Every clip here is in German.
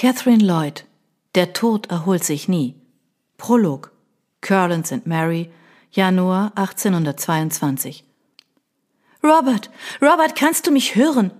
Catherine Lloyd. Der Tod erholt sich nie. Prolog. Curland St. Mary, Januar 1822. Robert, Robert, kannst du mich hören?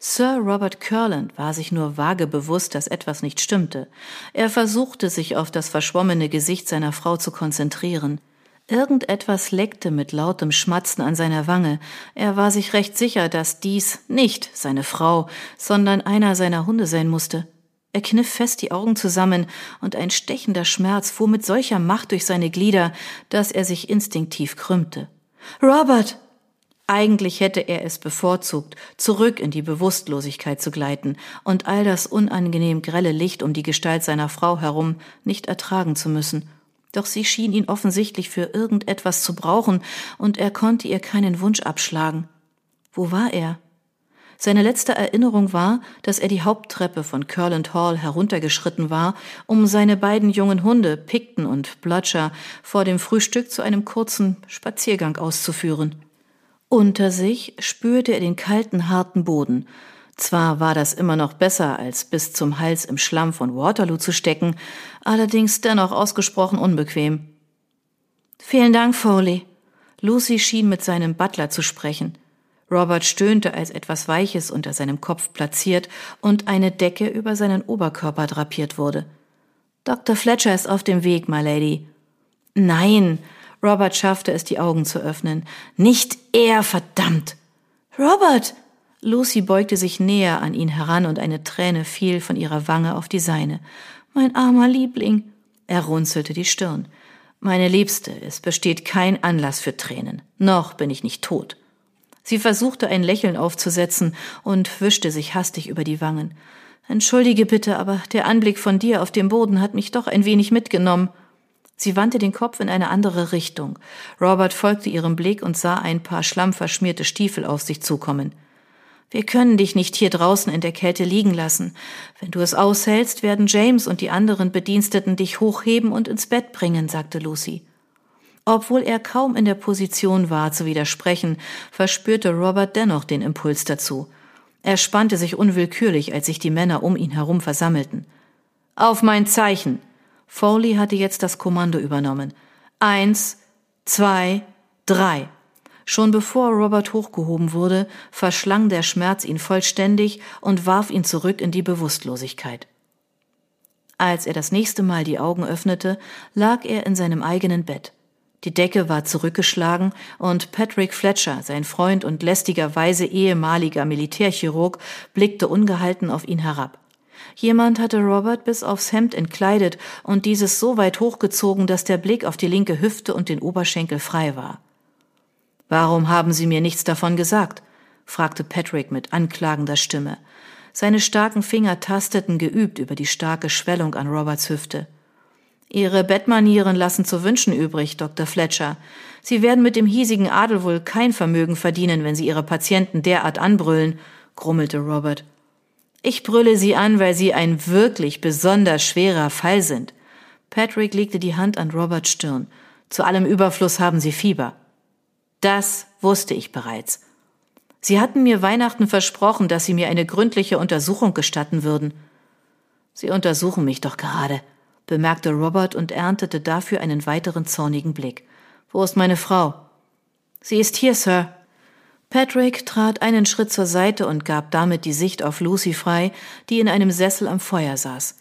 Sir Robert Curland war sich nur vage bewusst, dass etwas nicht stimmte. Er versuchte, sich auf das verschwommene Gesicht seiner Frau zu konzentrieren. Irgendetwas leckte mit lautem Schmatzen an seiner Wange. Er war sich recht sicher, dass dies nicht seine Frau, sondern einer seiner Hunde sein musste. Er kniff fest die Augen zusammen, und ein stechender Schmerz fuhr mit solcher Macht durch seine Glieder, dass er sich instinktiv krümmte. Robert! Eigentlich hätte er es bevorzugt, zurück in die Bewusstlosigkeit zu gleiten und all das unangenehm grelle Licht um die Gestalt seiner Frau herum nicht ertragen zu müssen. Doch sie schien ihn offensichtlich für irgendetwas zu brauchen, und er konnte ihr keinen Wunsch abschlagen. Wo war er? Seine letzte Erinnerung war, dass er die Haupttreppe von Curland Hall heruntergeschritten war, um seine beiden jungen Hunde, Picton und Blotcher, vor dem Frühstück zu einem kurzen Spaziergang auszuführen. Unter sich spürte er den kalten, harten Boden. Zwar war das immer noch besser, als bis zum Hals im Schlamm von Waterloo zu stecken, allerdings dennoch ausgesprochen unbequem. Vielen Dank, Foley. Lucy schien mit seinem Butler zu sprechen. Robert stöhnte, als etwas Weiches unter seinem Kopf platziert und eine Decke über seinen Oberkörper drapiert wurde. Dr. Fletcher ist auf dem Weg, my lady. Nein, Robert schaffte es, die Augen zu öffnen. Nicht er, verdammt! Robert! Lucy beugte sich näher an ihn heran und eine Träne fiel von ihrer Wange auf die seine. Mein armer Liebling! Er runzelte die Stirn. Meine Liebste, es besteht kein Anlass für Tränen. Noch bin ich nicht tot. Sie versuchte ein Lächeln aufzusetzen und wischte sich hastig über die Wangen. Entschuldige bitte, aber der Anblick von dir auf dem Boden hat mich doch ein wenig mitgenommen. Sie wandte den Kopf in eine andere Richtung. Robert folgte ihrem Blick und sah ein paar schlammverschmierte Stiefel auf sich zukommen. Wir können dich nicht hier draußen in der Kälte liegen lassen. Wenn du es aushältst, werden James und die anderen Bediensteten dich hochheben und ins Bett bringen, sagte Lucy. Obwohl er kaum in der Position war, zu widersprechen, verspürte Robert dennoch den Impuls dazu. Er spannte sich unwillkürlich, als sich die Männer um ihn herum versammelten. Auf mein Zeichen! Foley hatte jetzt das Kommando übernommen. Eins, zwei, drei. Schon bevor Robert hochgehoben wurde, verschlang der Schmerz ihn vollständig und warf ihn zurück in die Bewusstlosigkeit. Als er das nächste Mal die Augen öffnete, lag er in seinem eigenen Bett. Die Decke war zurückgeschlagen und Patrick Fletcher, sein Freund und lästigerweise ehemaliger Militärchirurg, blickte ungehalten auf ihn herab. Jemand hatte Robert bis aufs Hemd entkleidet und dieses so weit hochgezogen, dass der Blick auf die linke Hüfte und den Oberschenkel frei war. Warum haben Sie mir nichts davon gesagt? fragte Patrick mit anklagender Stimme. Seine starken Finger tasteten geübt über die starke Schwellung an Roberts Hüfte. Ihre Bettmanieren lassen zu wünschen übrig, Dr. Fletcher. Sie werden mit dem hiesigen Adel wohl kein Vermögen verdienen, wenn Sie Ihre Patienten derart anbrüllen, grummelte Robert. Ich brülle Sie an, weil Sie ein wirklich besonders schwerer Fall sind. Patrick legte die Hand an Roberts Stirn. Zu allem Überfluss haben Sie Fieber. Das wusste ich bereits. Sie hatten mir Weihnachten versprochen, dass Sie mir eine gründliche Untersuchung gestatten würden. Sie untersuchen mich doch gerade, bemerkte Robert und erntete dafür einen weiteren zornigen Blick. Wo ist meine Frau? Sie ist hier, Sir. Patrick trat einen Schritt zur Seite und gab damit die Sicht auf Lucy frei, die in einem Sessel am Feuer saß.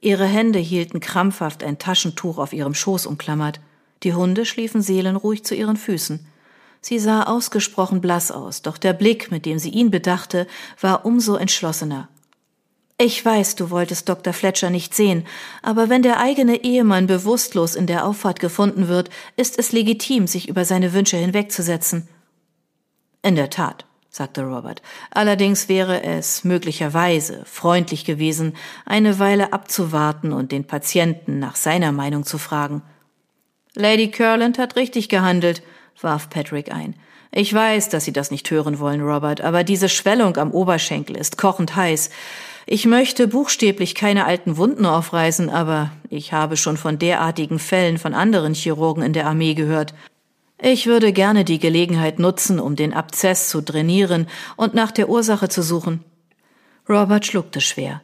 Ihre Hände hielten krampfhaft ein Taschentuch auf ihrem Schoß umklammert. Die Hunde schliefen seelenruhig zu ihren Füßen. Sie sah ausgesprochen blass aus, doch der Blick, mit dem sie ihn bedachte, war umso entschlossener. Ich weiß, du wolltest Dr. Fletcher nicht sehen, aber wenn der eigene Ehemann bewusstlos in der Auffahrt gefunden wird, ist es legitim, sich über seine Wünsche hinwegzusetzen. In der Tat, sagte Robert. Allerdings wäre es möglicherweise freundlich gewesen, eine Weile abzuwarten und den Patienten nach seiner Meinung zu fragen. Lady Curland hat richtig gehandelt, warf Patrick ein. Ich weiß, dass Sie das nicht hören wollen, Robert, aber diese Schwellung am Oberschenkel ist kochend heiß. Ich möchte buchstäblich keine alten Wunden aufreißen, aber ich habe schon von derartigen Fällen von anderen Chirurgen in der Armee gehört. Ich würde gerne die Gelegenheit nutzen, um den Abzess zu trainieren und nach der Ursache zu suchen. Robert schluckte schwer.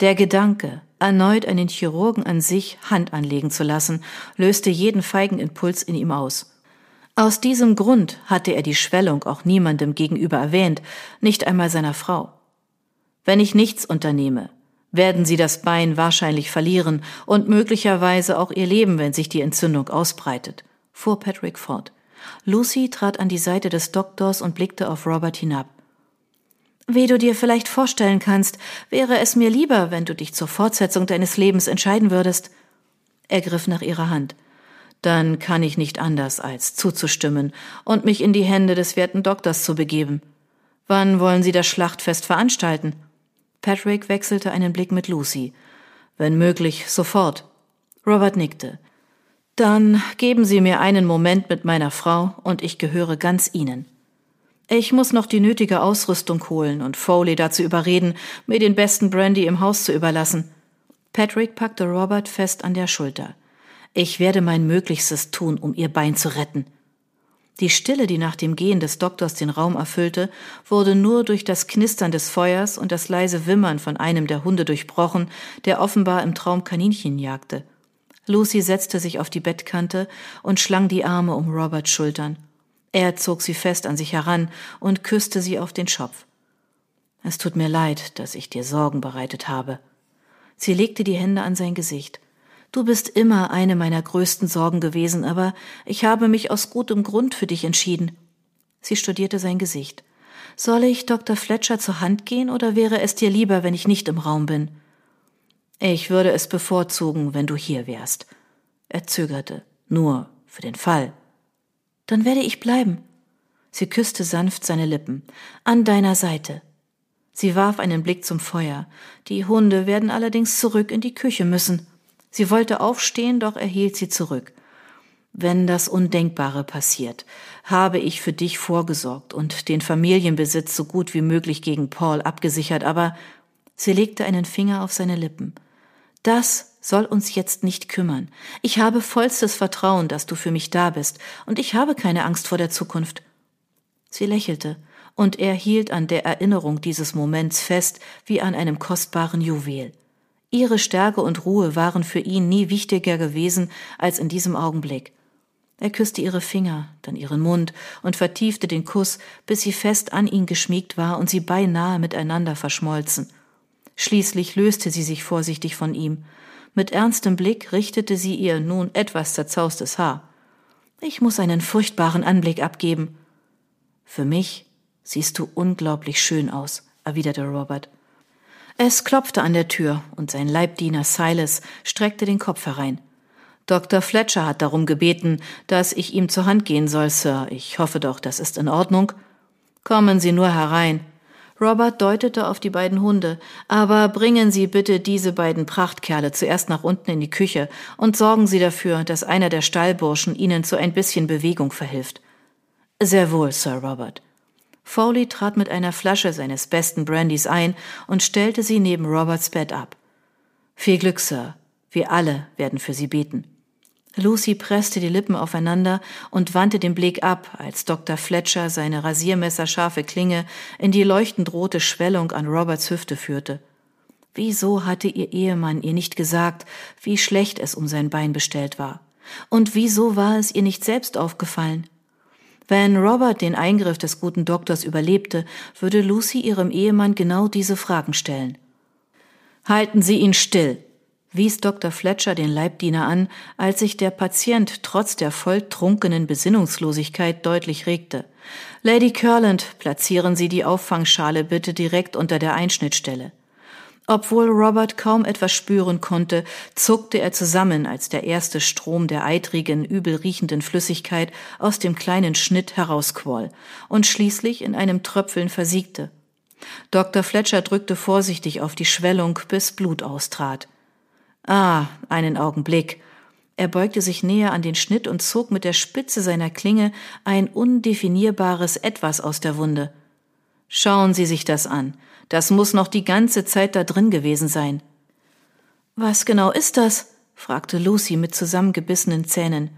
Der Gedanke, erneut einen Chirurgen an sich Hand anlegen zu lassen, löste jeden feigen Impuls in ihm aus. Aus diesem Grund hatte er die Schwellung auch niemandem gegenüber erwähnt, nicht einmal seiner Frau. Wenn ich nichts unternehme, werden sie das Bein wahrscheinlich verlieren und möglicherweise auch ihr Leben, wenn sich die Entzündung ausbreitet, fuhr Patrick fort. Lucy trat an die Seite des Doktors und blickte auf Robert hinab. Wie du dir vielleicht vorstellen kannst, wäre es mir lieber, wenn du dich zur Fortsetzung deines Lebens entscheiden würdest. Er griff nach ihrer Hand. Dann kann ich nicht anders, als zuzustimmen und mich in die Hände des werten Doktors zu begeben. Wann wollen Sie das Schlachtfest veranstalten? Patrick wechselte einen Blick mit Lucy. Wenn möglich, sofort. Robert nickte. Dann geben Sie mir einen Moment mit meiner Frau und ich gehöre ganz Ihnen. Ich muss noch die nötige Ausrüstung holen und Foley dazu überreden, mir den besten Brandy im Haus zu überlassen. Patrick packte Robert fest an der Schulter. Ich werde mein Möglichstes tun, um ihr Bein zu retten. Die Stille, die nach dem Gehen des Doktors den Raum erfüllte, wurde nur durch das Knistern des Feuers und das leise Wimmern von einem der Hunde durchbrochen, der offenbar im Traum Kaninchen jagte. Lucy setzte sich auf die Bettkante und schlang die Arme um Roberts Schultern. Er zog sie fest an sich heran und küsste sie auf den Schopf. Es tut mir leid, dass ich dir Sorgen bereitet habe. Sie legte die Hände an sein Gesicht. Du bist immer eine meiner größten Sorgen gewesen, aber ich habe mich aus gutem Grund für dich entschieden. Sie studierte sein Gesicht. Soll ich Dr. Fletcher zur Hand gehen oder wäre es dir lieber, wenn ich nicht im Raum bin? Ich würde es bevorzugen, wenn du hier wärst. Er zögerte. Nur für den Fall. Dann werde ich bleiben. Sie küsste sanft seine Lippen. An deiner Seite. Sie warf einen Blick zum Feuer. Die Hunde werden allerdings zurück in die Küche müssen. Sie wollte aufstehen, doch er hielt sie zurück. Wenn das Undenkbare passiert, habe ich für dich vorgesorgt und den Familienbesitz so gut wie möglich gegen Paul abgesichert, aber sie legte einen Finger auf seine Lippen. Das soll uns jetzt nicht kümmern. Ich habe vollstes Vertrauen, dass du für mich da bist, und ich habe keine Angst vor der Zukunft. Sie lächelte, und er hielt an der Erinnerung dieses Moments fest wie an einem kostbaren Juwel. Ihre Stärke und Ruhe waren für ihn nie wichtiger gewesen als in diesem Augenblick. Er küsste ihre Finger, dann ihren Mund und vertiefte den Kuss, bis sie fest an ihn geschmiegt war und sie beinahe miteinander verschmolzen. Schließlich löste sie sich vorsichtig von ihm. Mit ernstem Blick richtete sie ihr nun etwas zerzaustes Haar. Ich muss einen furchtbaren Anblick abgeben. Für mich siehst du unglaublich schön aus, erwiderte Robert. Es klopfte an der Tür und sein Leibdiener Silas streckte den Kopf herein. Dr. Fletcher hat darum gebeten, dass ich ihm zur Hand gehen soll, Sir. Ich hoffe doch, das ist in Ordnung. Kommen Sie nur herein. Robert deutete auf die beiden Hunde. Aber bringen Sie bitte diese beiden Prachtkerle zuerst nach unten in die Küche und sorgen Sie dafür, dass einer der Stallburschen Ihnen zu ein bisschen Bewegung verhilft. Sehr wohl, Sir Robert. Foley trat mit einer Flasche seines besten Brandys ein und stellte sie neben Roberts Bett ab. Viel Glück, Sir. Wir alle werden für Sie beten. Lucy presste die Lippen aufeinander und wandte den Blick ab, als Dr. Fletcher seine rasiermesserscharfe Klinge in die leuchtend rote Schwellung an Roberts Hüfte führte. Wieso hatte ihr Ehemann ihr nicht gesagt, wie schlecht es um sein Bein bestellt war? Und wieso war es ihr nicht selbst aufgefallen? Wenn Robert den Eingriff des guten Doktors überlebte, würde Lucy ihrem Ehemann genau diese Fragen stellen. Halten Sie ihn still, wies Dr. Fletcher den Leibdiener an, als sich der Patient trotz der volltrunkenen Besinnungslosigkeit deutlich regte. Lady Curland, platzieren Sie die Auffangschale bitte direkt unter der Einschnittstelle. Obwohl Robert kaum etwas spüren konnte, zuckte er zusammen, als der erste Strom der eitrigen, übel riechenden Flüssigkeit aus dem kleinen Schnitt herausquoll und schließlich in einem Tröpfeln versiegte. Dr. Fletcher drückte vorsichtig auf die Schwellung, bis Blut austrat. Ah, einen Augenblick. Er beugte sich näher an den Schnitt und zog mit der Spitze seiner Klinge ein undefinierbares Etwas aus der Wunde. Schauen Sie sich das an. Das muss noch die ganze Zeit da drin gewesen sein. Was genau ist das? fragte Lucy mit zusammengebissenen Zähnen.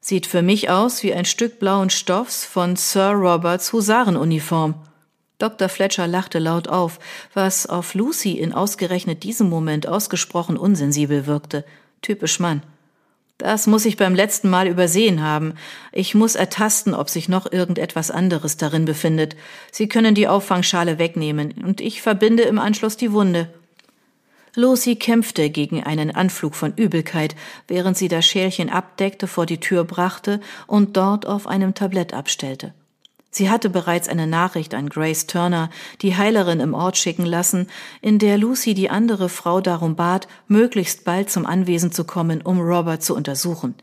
Sieht für mich aus wie ein Stück blauen Stoffs von Sir Roberts Husarenuniform. Dr. Fletcher lachte laut auf, was auf Lucy in ausgerechnet diesem Moment ausgesprochen unsensibel wirkte. Typisch Mann. Das muss ich beim letzten Mal übersehen haben. Ich muss ertasten, ob sich noch irgendetwas anderes darin befindet. Sie können die Auffangschale wegnehmen, und ich verbinde im Anschluss die Wunde. Lucy kämpfte gegen einen Anflug von Übelkeit, während sie das Schälchen abdeckte, vor die Tür brachte und dort auf einem Tablett abstellte. Sie hatte bereits eine Nachricht an Grace Turner, die Heilerin im Ort, schicken lassen, in der Lucy die andere Frau darum bat, möglichst bald zum Anwesen zu kommen, um Robert zu untersuchen.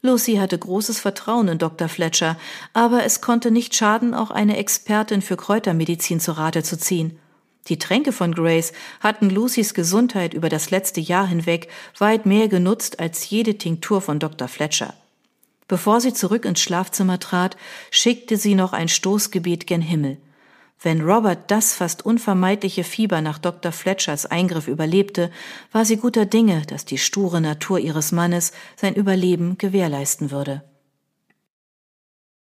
Lucy hatte großes Vertrauen in Dr. Fletcher, aber es konnte nicht schaden, auch eine Expertin für Kräutermedizin zu Rate zu ziehen. Die Tränke von Grace hatten Lucys Gesundheit über das letzte Jahr hinweg weit mehr genutzt als jede Tinktur von Dr. Fletcher. Bevor sie zurück ins Schlafzimmer trat, schickte sie noch ein Stoßgebet gen Himmel. Wenn Robert das fast unvermeidliche Fieber nach Dr. Fletchers Eingriff überlebte, war sie guter Dinge, dass die sture Natur ihres Mannes sein Überleben gewährleisten würde.